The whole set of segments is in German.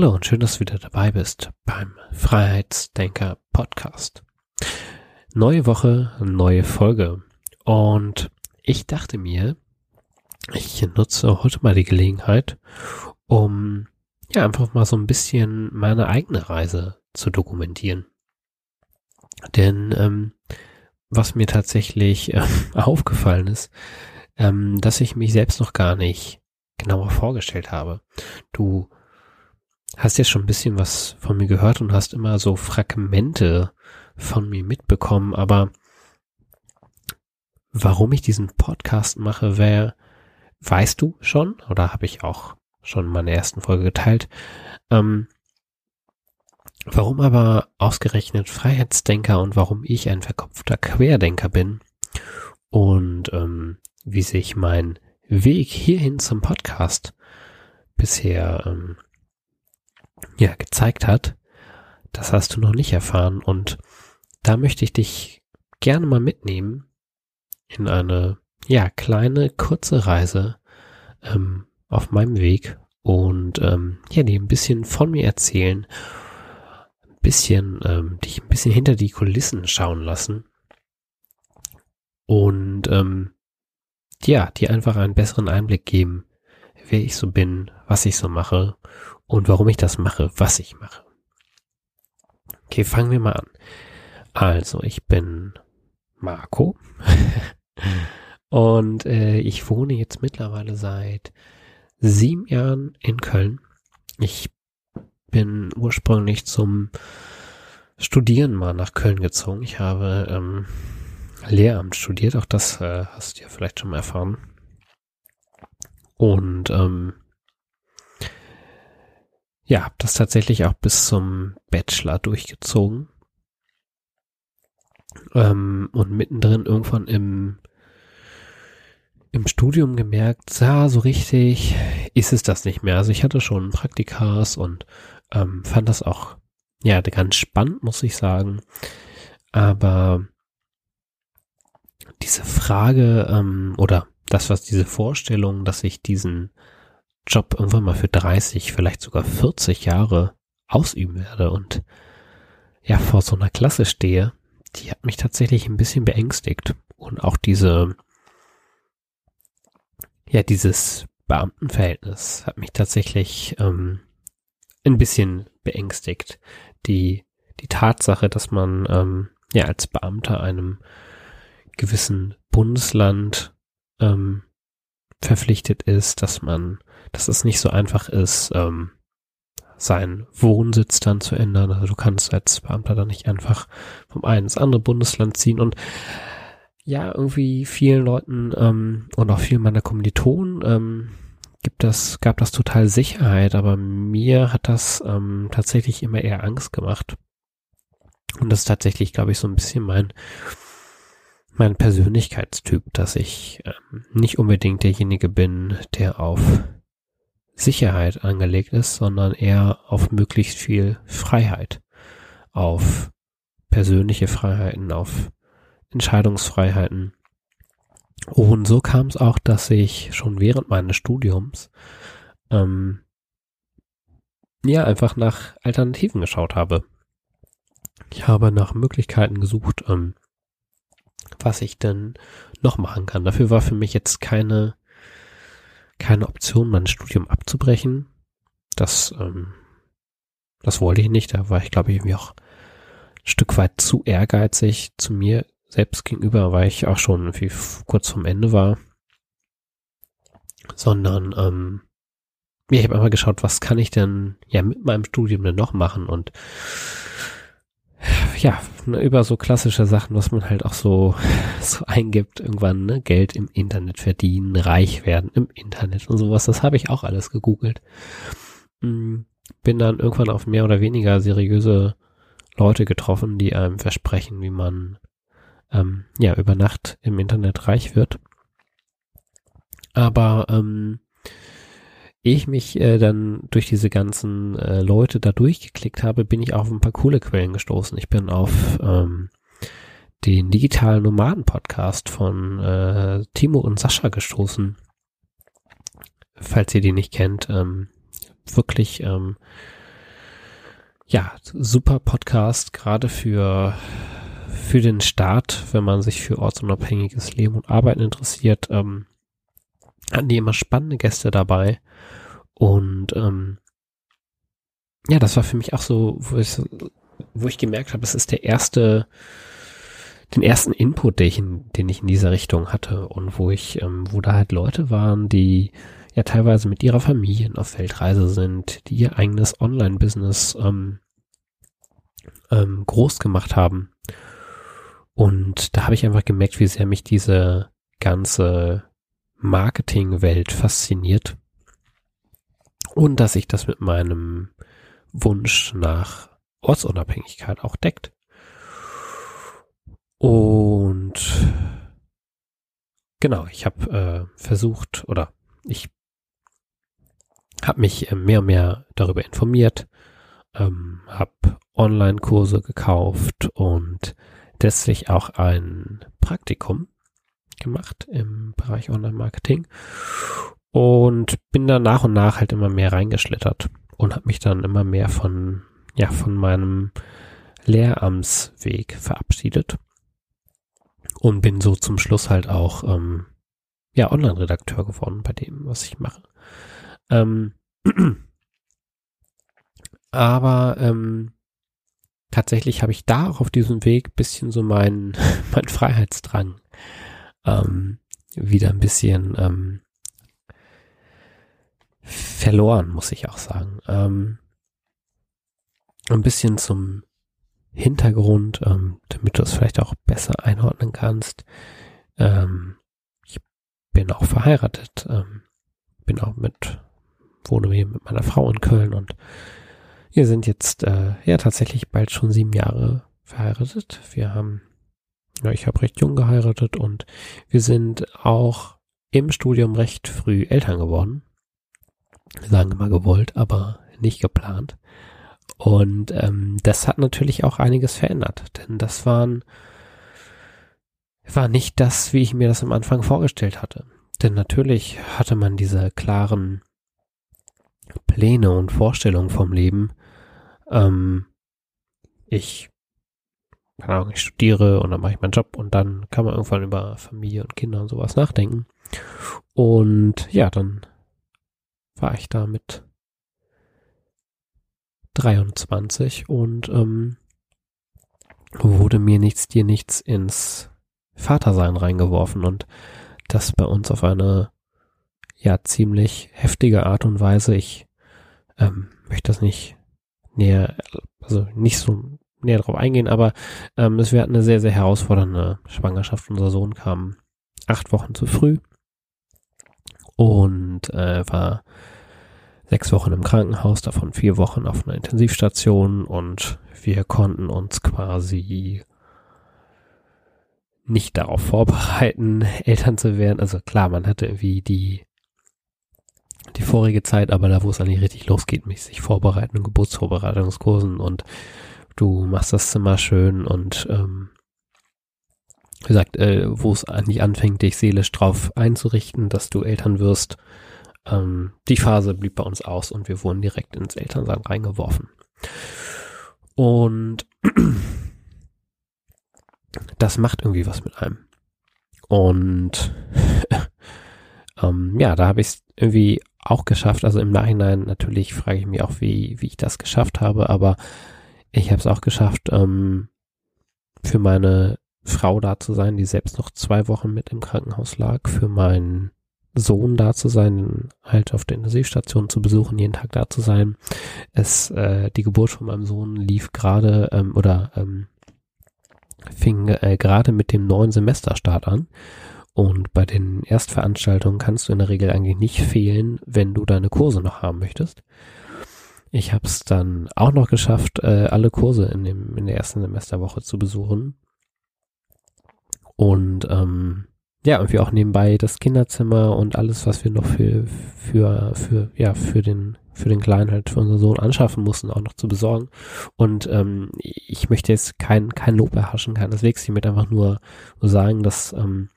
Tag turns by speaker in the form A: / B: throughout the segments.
A: Hallo und schön, dass du wieder dabei bist beim Freiheitsdenker Podcast. Neue Woche, neue Folge. Und ich dachte mir, ich nutze heute mal die Gelegenheit, um ja einfach mal so ein bisschen meine eigene Reise zu dokumentieren. Denn ähm, was mir tatsächlich äh, aufgefallen ist, ähm, dass ich mich selbst noch gar nicht genauer vorgestellt habe. Du hast ja schon ein bisschen was von mir gehört und hast immer so Fragmente von mir mitbekommen, aber warum ich diesen Podcast mache, wer weißt du schon oder habe ich auch schon in meiner ersten Folge geteilt. Ähm, warum aber ausgerechnet Freiheitsdenker und warum ich ein verkopfter Querdenker bin und ähm, wie sich mein Weg hierhin zum Podcast bisher ähm, ja gezeigt hat, das hast du noch nicht erfahren. Und da möchte ich dich gerne mal mitnehmen in eine ja kleine kurze Reise ähm, auf meinem Weg und ähm, ja dir ein bisschen von mir erzählen, ein bisschen ähm, dich ein bisschen hinter die Kulissen schauen lassen und ähm, ja dir einfach einen besseren Einblick geben, wer ich so bin, was ich so mache und warum ich das mache, was ich mache. Okay, fangen wir mal an. Also, ich bin Marco und äh, ich wohne jetzt mittlerweile seit sieben Jahren in Köln. Ich bin ursprünglich zum Studieren mal nach Köln gezogen. Ich habe ähm, Lehramt studiert, auch das äh, hast du ja vielleicht schon mal erfahren. Und ähm, ja, habe das tatsächlich auch bis zum Bachelor durchgezogen. Ähm, und mittendrin irgendwann im, im Studium gemerkt, ja, so richtig ist es das nicht mehr. Also ich hatte schon Praktikas und ähm, fand das auch, ja, ganz spannend, muss ich sagen. Aber diese Frage ähm, oder das, was diese Vorstellung, dass ich diesen Job irgendwann mal für 30, vielleicht sogar 40 Jahre ausüben werde und ja, vor so einer Klasse stehe, die hat mich tatsächlich ein bisschen beängstigt. Und auch diese, ja, dieses Beamtenverhältnis hat mich tatsächlich ähm, ein bisschen beängstigt. Die, die Tatsache, dass man ähm, ja als Beamter einem gewissen Bundesland ähm, verpflichtet ist, dass man dass es nicht so einfach ist, ähm, seinen Wohnsitz dann zu ändern. Also du kannst als Beamter dann nicht einfach vom einen ins andere Bundesland ziehen und ja, irgendwie vielen Leuten ähm, und auch vielen meiner Kommilitonen ähm, gibt das, gab das total Sicherheit, aber mir hat das ähm, tatsächlich immer eher Angst gemacht. Und das ist tatsächlich, glaube ich, so ein bisschen mein mein Persönlichkeitstyp, dass ich ähm, nicht unbedingt derjenige bin, der auf Sicherheit angelegt ist, sondern eher auf möglichst viel Freiheit, auf persönliche Freiheiten, auf Entscheidungsfreiheiten. Und so kam es auch, dass ich schon während meines Studiums ähm, ja einfach nach Alternativen geschaut habe. Ich habe nach Möglichkeiten gesucht, ähm, was ich denn noch machen kann. Dafür war für mich jetzt keine keine Option, mein Studium abzubrechen. Das, ähm, das wollte ich nicht. Da war ich, glaube ich, irgendwie auch ein Stück weit zu ehrgeizig zu mir selbst gegenüber, weil ich auch schon irgendwie kurz vorm Ende war. Sondern, ähm, ich habe einfach geschaut, was kann ich denn ja mit meinem Studium denn noch machen und ja, über so klassische Sachen, was man halt auch so, so eingibt, irgendwann, ne, Geld im Internet verdienen, reich werden im Internet und sowas, das habe ich auch alles gegoogelt. Mm, bin dann irgendwann auf mehr oder weniger seriöse Leute getroffen, die einem versprechen, wie man ähm, ja über Nacht im Internet reich wird. Aber ähm, ich mich äh, dann durch diese ganzen äh, Leute da durchgeklickt habe, bin ich auf ein paar coole Quellen gestoßen. Ich bin auf ähm, den digitalen Nomaden Podcast von äh, Timo und Sascha gestoßen. Falls ihr die nicht kennt, ähm, wirklich ähm, ja super Podcast gerade für für den Start, wenn man sich für ortsunabhängiges Leben und Arbeiten interessiert. Ähm, hatten die immer spannende Gäste dabei und ähm, ja, das war für mich auch so, wo ich, wo ich gemerkt habe, es ist der erste, den ersten Input, den ich in, den ich in dieser Richtung hatte und wo ich, ähm, wo da halt Leute waren, die ja teilweise mit ihrer Familie auf Weltreise sind, die ihr eigenes Online-Business ähm, ähm, groß gemacht haben. Und da habe ich einfach gemerkt, wie sehr mich diese ganze Marketingwelt fasziniert und dass sich das mit meinem Wunsch nach Ortsunabhängigkeit auch deckt. Und genau, ich habe äh, versucht oder ich habe mich äh, mehr und mehr darüber informiert, ähm, habe Online-Kurse gekauft und letztlich auch ein Praktikum gemacht im Bereich Online-Marketing und bin dann nach und nach halt immer mehr reingeschlittert und habe mich dann immer mehr von, ja, von meinem Lehramtsweg verabschiedet und bin so zum Schluss halt auch, ähm, ja, Online-Redakteur geworden bei dem, was ich mache. Ähm, aber ähm, tatsächlich habe ich da auch auf diesem Weg bisschen so meinen mein Freiheitsdrang ähm, wieder ein bisschen ähm, verloren, muss ich auch sagen. Ähm, ein bisschen zum Hintergrund, ähm, damit du es vielleicht auch besser einordnen kannst. Ähm, ich bin auch verheiratet, ähm, bin auch mit, wohne hier mit meiner Frau in Köln und wir sind jetzt äh, ja tatsächlich bald schon sieben Jahre verheiratet. Wir haben, ja, ich habe recht jung geheiratet und wir sind auch im Studium recht früh Eltern geworden sagen immer gewollt, aber nicht geplant. Und ähm, das hat natürlich auch einiges verändert, denn das waren war nicht das, wie ich mir das am Anfang vorgestellt hatte. Denn natürlich hatte man diese klaren Pläne und Vorstellungen vom Leben. Ähm, ich, keine Ahnung, ich studiere und dann mache ich meinen Job und dann kann man irgendwann über Familie und Kinder und sowas nachdenken. Und ja, dann war ich da mit 23 und ähm, wurde mir nichts, dir nichts ins Vatersein reingeworfen und das bei uns auf eine ja ziemlich heftige Art und Weise. Ich ähm, möchte das nicht näher, also nicht so näher drauf eingehen, aber ähm, es wäre eine sehr, sehr herausfordernde Schwangerschaft. Unser Sohn kam acht Wochen zu früh und äh, war sechs Wochen im Krankenhaus, davon vier Wochen auf einer Intensivstation und wir konnten uns quasi nicht darauf vorbereiten, Eltern zu werden. Also klar, man hatte irgendwie die die vorige Zeit, aber da, wo es eigentlich richtig losgeht, mich sich vorbereiten, Geburtsvorbereitungskursen und du machst das Zimmer schön und ähm, wie gesagt, äh, wo es eigentlich anfängt, dich seelisch drauf einzurichten, dass du Eltern wirst. Ähm, die Phase blieb bei uns aus und wir wurden direkt ins Elternsein reingeworfen. Und das macht irgendwie was mit einem. Und ähm, ja, da habe ich es irgendwie auch geschafft. Also im Nachhinein natürlich frage ich mich auch, wie, wie ich das geschafft habe, aber ich habe es auch geschafft, ähm, für meine Frau da zu sein, die selbst noch zwei Wochen mit im Krankenhaus lag, für meinen Sohn da zu sein, halt auf der Intensivstation zu besuchen, jeden Tag da zu sein. Es, äh, die Geburt von meinem Sohn lief gerade ähm, oder ähm, fing äh, gerade mit dem neuen Semesterstart an. Und bei den Erstveranstaltungen kannst du in der Regel eigentlich nicht fehlen, wenn du deine Kurse noch haben möchtest. Ich habe es dann auch noch geschafft, äh, alle Kurse in, dem, in der ersten Semesterwoche zu besuchen. Und ähm, ja, irgendwie auch nebenbei das Kinderzimmer und alles, was wir noch für, für, für, ja, für den, für den Kleinen halt für unseren Sohn anschaffen mussten, auch noch zu besorgen. Und ähm, ich möchte jetzt kein, kein Lob erhaschen, keineswegs. Ich möchte einfach nur, nur sagen, dass, ähm,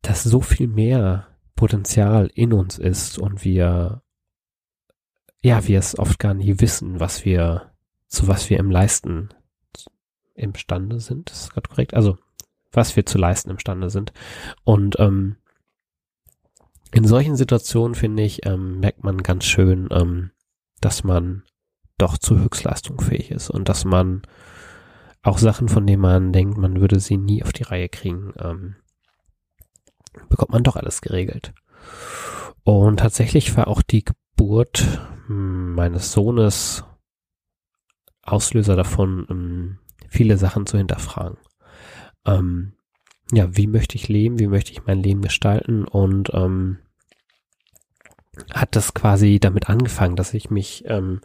A: dass so viel mehr Potenzial in uns ist und wir, ja, wir es oft gar nie wissen, was wir, zu was wir im Leisten imstande sind. Ist gerade korrekt. Also was wir zu leisten imstande sind. Und ähm, in solchen Situationen, finde ich, ähm, merkt man ganz schön, ähm, dass man doch zu Höchstleistung fähig ist und dass man auch Sachen, von denen man denkt, man würde sie nie auf die Reihe kriegen, ähm, bekommt man doch alles geregelt. Und tatsächlich war auch die Geburt meines Sohnes Auslöser davon, ähm, viele Sachen zu hinterfragen. Ähm, ja, wie möchte ich leben, wie möchte ich mein Leben gestalten? Und ähm, hat das quasi damit angefangen, dass ich mich ähm,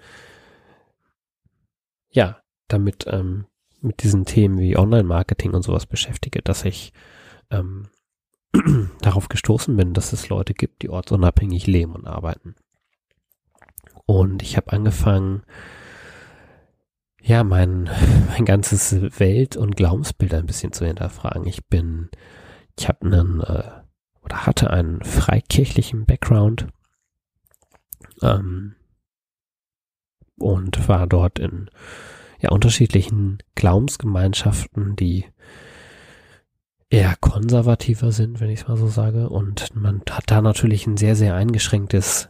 A: ja damit ähm, mit diesen Themen wie Online-Marketing und sowas beschäftige, dass ich ähm, darauf gestoßen bin, dass es Leute gibt, die ortsunabhängig leben und arbeiten. Und ich habe angefangen, ja, mein, mein ganzes Welt- und Glaubensbild ein bisschen zu hinterfragen. Ich bin, ich habe einen, äh, oder hatte einen freikirchlichen Background ähm, und war dort in ja, unterschiedlichen Glaubensgemeinschaften, die eher konservativer sind, wenn ich es mal so sage. Und man hat da natürlich ein sehr, sehr eingeschränktes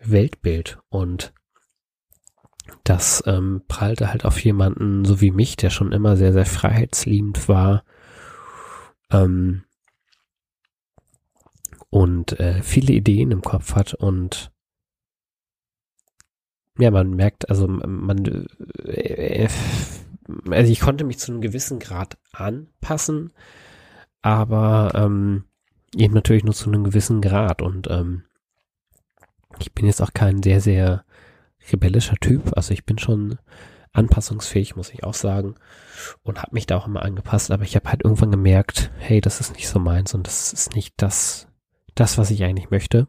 A: Weltbild. Und das ähm, prallte halt auf jemanden so wie mich, der schon immer sehr, sehr freiheitsliebend war ähm, und äh, viele Ideen im Kopf hat und ja, man merkt, also man, äh, also ich konnte mich zu einem gewissen Grad anpassen, aber ähm, eben natürlich nur zu einem gewissen Grad und ähm, ich bin jetzt auch kein sehr, sehr rebellischer Typ. Also ich bin schon anpassungsfähig, muss ich auch sagen. Und habe mich da auch immer angepasst. Aber ich habe halt irgendwann gemerkt, hey, das ist nicht so meins und das ist nicht das, das, was ich eigentlich möchte.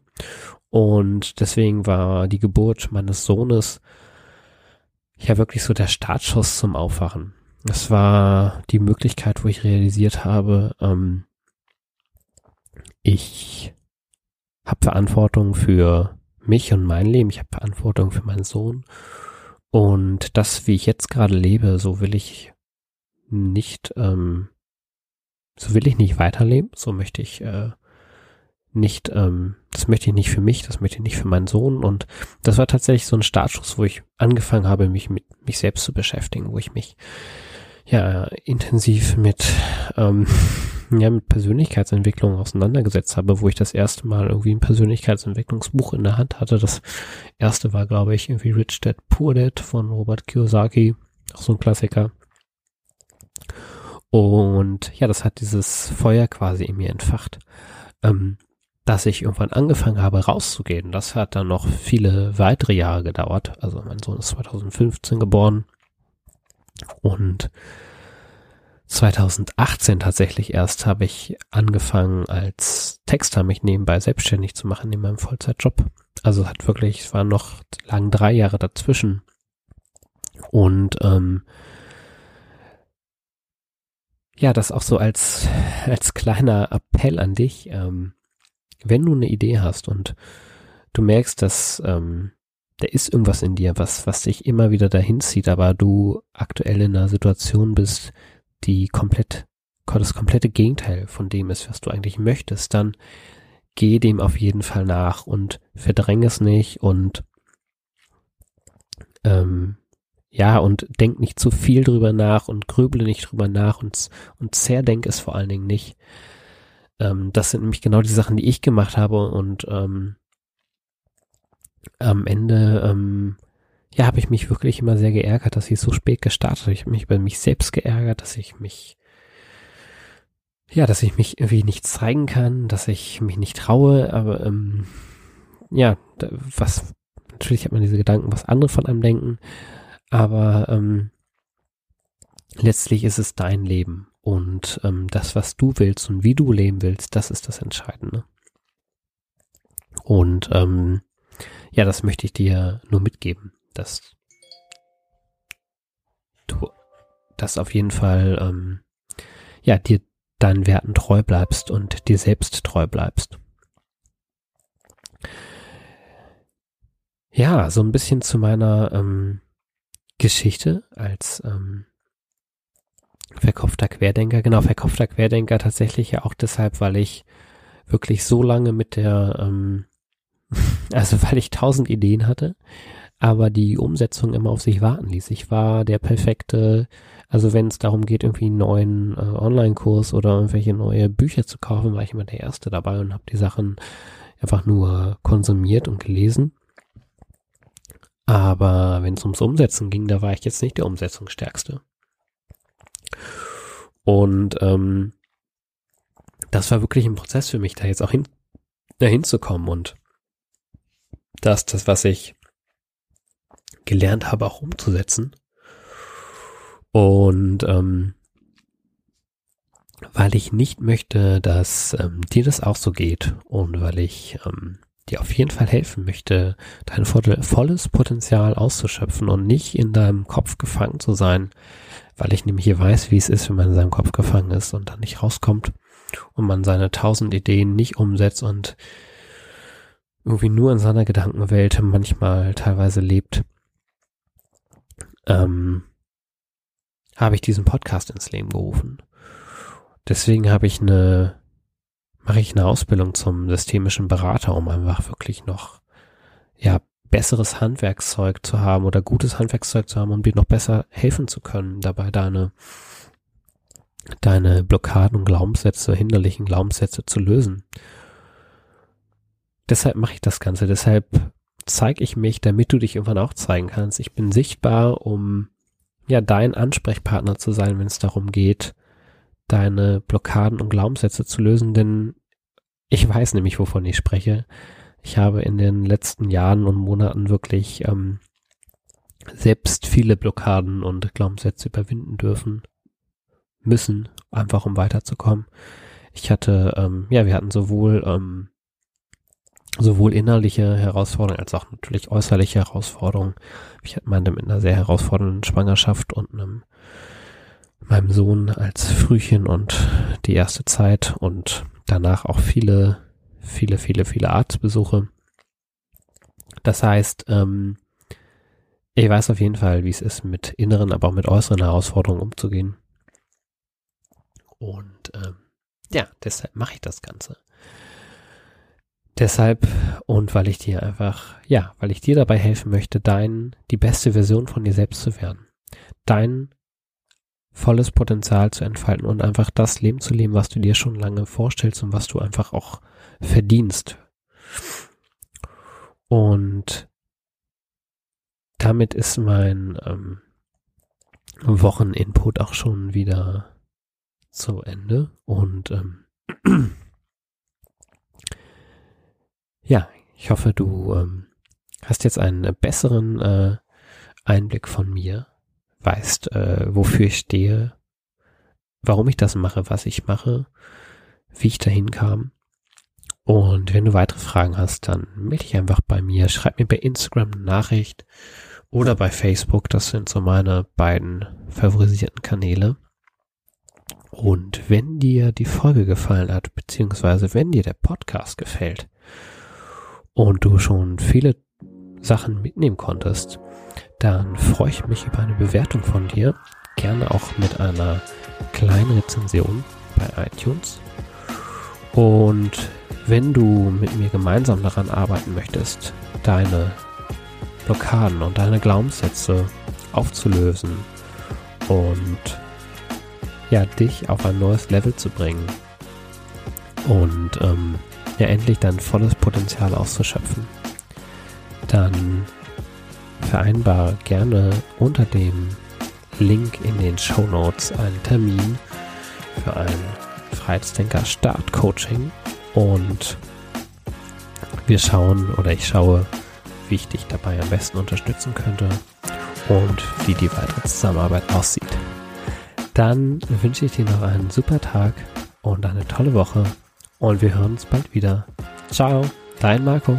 A: Und deswegen war die Geburt meines Sohnes ja wirklich so der Startschuss zum Aufwachen. Das war die Möglichkeit, wo ich realisiert habe, ähm, ich habe Verantwortung für mich und mein Leben. Ich habe Verantwortung für meinen Sohn. Und das, wie ich jetzt gerade lebe, so will ich nicht, ähm, so will ich nicht weiterleben. So möchte ich äh, nicht, ähm, das möchte ich nicht für mich, das möchte ich nicht für meinen Sohn. Und das war tatsächlich so ein Startschuss, wo ich angefangen habe, mich mit mich selbst zu beschäftigen, wo ich mich ja intensiv mit ähm, ja, mit Persönlichkeitsentwicklung auseinandergesetzt habe, wo ich das erste Mal irgendwie ein Persönlichkeitsentwicklungsbuch in der Hand hatte. Das erste war, glaube ich, irgendwie Rich Dad Poor Dad von Robert Kiyosaki, auch so ein Klassiker. Und ja, das hat dieses Feuer quasi in mir entfacht, ähm, dass ich irgendwann angefangen habe rauszugehen. Das hat dann noch viele weitere Jahre gedauert. Also mein Sohn ist 2015 geboren und 2018 tatsächlich erst habe ich angefangen als Texter mich nebenbei selbstständig zu machen in meinem Vollzeitjob. Also hat wirklich, es waren noch lang drei Jahre dazwischen. Und ähm, ja, das auch so als, als kleiner Appell an dich. Ähm, wenn du eine Idee hast und du merkst, dass ähm, da ist irgendwas in dir, was, was dich immer wieder dahin zieht, aber du aktuell in einer Situation bist, die komplett, das komplette Gegenteil von dem ist, was du eigentlich möchtest, dann geh dem auf jeden Fall nach und verdräng es nicht und ähm, ja, und denk nicht zu viel drüber nach und grüble nicht drüber nach und, und zerdenk es vor allen Dingen nicht. Ähm, das sind nämlich genau die Sachen, die ich gemacht habe und ähm, am Ende ähm, ja, habe ich mich wirklich immer sehr geärgert, dass ich so spät gestartet habe. Ich habe mich über mich selbst geärgert, dass ich mich, ja, dass ich mich irgendwie nicht zeigen kann, dass ich mich nicht traue, aber ähm, ja, was natürlich hat man diese Gedanken, was andere von einem denken, aber ähm, letztlich ist es dein Leben und ähm, das, was du willst und wie du leben willst, das ist das Entscheidende. Und ähm, ja, das möchte ich dir nur mitgeben, dass du das auf jeden Fall ähm, ja dir deinen Werten treu bleibst und dir selbst treu bleibst. Ja, so ein bisschen zu meiner ähm, Geschichte als ähm, verkopfter Querdenker. Genau, verkopfter Querdenker tatsächlich ja auch deshalb, weil ich wirklich so lange mit der, ähm, also weil ich tausend Ideen hatte, aber die Umsetzung immer auf sich warten ließ. Ich war der perfekte, also wenn es darum geht, irgendwie einen neuen äh, Online-Kurs oder irgendwelche neue Bücher zu kaufen, war ich immer der Erste dabei und habe die Sachen einfach nur konsumiert und gelesen. Aber wenn es ums Umsetzen ging, da war ich jetzt nicht der Umsetzungsstärkste. Und ähm, das war wirklich ein Prozess für mich, da jetzt auch hin, dahin zu kommen und das, das, was ich gelernt habe, auch umzusetzen. Und ähm, weil ich nicht möchte, dass ähm, dir das auch so geht und weil ich ähm, dir auf jeden Fall helfen möchte, dein volles Potenzial auszuschöpfen und nicht in deinem Kopf gefangen zu sein, weil ich nämlich hier weiß, wie es ist, wenn man in seinem Kopf gefangen ist und dann nicht rauskommt und man seine tausend Ideen nicht umsetzt und irgendwie nur in seiner Gedankenwelt manchmal teilweise lebt, ähm, habe ich diesen Podcast ins Leben gerufen. Deswegen habe ich eine, mache ich eine Ausbildung zum systemischen Berater, um einfach wirklich noch, ja, besseres Handwerkszeug zu haben oder gutes Handwerkszeug zu haben, um dir noch besser helfen zu können, dabei deine, deine Blockaden und Glaubenssätze, hinderlichen Glaubenssätze zu lösen. Deshalb mache ich das Ganze. Deshalb zeige ich mich, damit du dich irgendwann auch zeigen kannst. Ich bin sichtbar, um ja dein Ansprechpartner zu sein, wenn es darum geht, deine Blockaden und Glaubenssätze zu lösen, denn ich weiß nämlich, wovon ich spreche. Ich habe in den letzten Jahren und Monaten wirklich ähm, selbst viele Blockaden und Glaubenssätze überwinden dürfen, müssen, einfach um weiterzukommen. Ich hatte, ähm, ja, wir hatten sowohl ähm, sowohl innerliche Herausforderungen als auch natürlich äußerliche Herausforderungen. Ich meinte mit einer sehr herausfordernden Schwangerschaft und einem meinem Sohn als Frühchen und die erste Zeit und danach auch viele viele, viele, viele Arztbesuche. Das heißt, ähm, ich weiß auf jeden Fall, wie es ist, mit inneren, aber auch mit äußeren Herausforderungen umzugehen. Und ähm, ja, deshalb mache ich das Ganze. Deshalb und weil ich dir einfach, ja, weil ich dir dabei helfen möchte, dein, die beste Version von dir selbst zu werden. Dein volles Potenzial zu entfalten und einfach das Leben zu leben, was du dir schon lange vorstellst und was du einfach auch verdienst. Und damit ist mein ähm, Wocheninput auch schon wieder zu Ende. Und ähm, ja, ich hoffe, du ähm, hast jetzt einen besseren äh, Einblick von mir, weißt, äh, wofür ich stehe, warum ich das mache, was ich mache, wie ich dahin kam. Und wenn du weitere Fragen hast, dann melde dich einfach bei mir. Schreib mir bei Instagram eine Nachricht oder bei Facebook. Das sind so meine beiden favorisierten Kanäle. Und wenn dir die Folge gefallen hat, beziehungsweise wenn dir der Podcast gefällt und du schon viele Sachen mitnehmen konntest, dann freue ich mich über eine Bewertung von dir. Gerne auch mit einer kleinen Rezension bei iTunes. Und wenn du mit mir gemeinsam daran arbeiten möchtest, deine Blockaden und deine Glaubenssätze aufzulösen und ja, dich auf ein neues Level zu bringen und ähm, ja, endlich dein volles Potenzial auszuschöpfen, dann vereinbare gerne unter dem Link in den Show Notes einen Termin für ein Freiheitsdenker Start Coaching und wir schauen oder ich schaue, wie ich dich dabei am besten unterstützen könnte und wie die weitere Zusammenarbeit aussieht. Dann wünsche ich dir noch einen super Tag und eine tolle Woche und wir hören uns bald wieder. Ciao, dein Marco.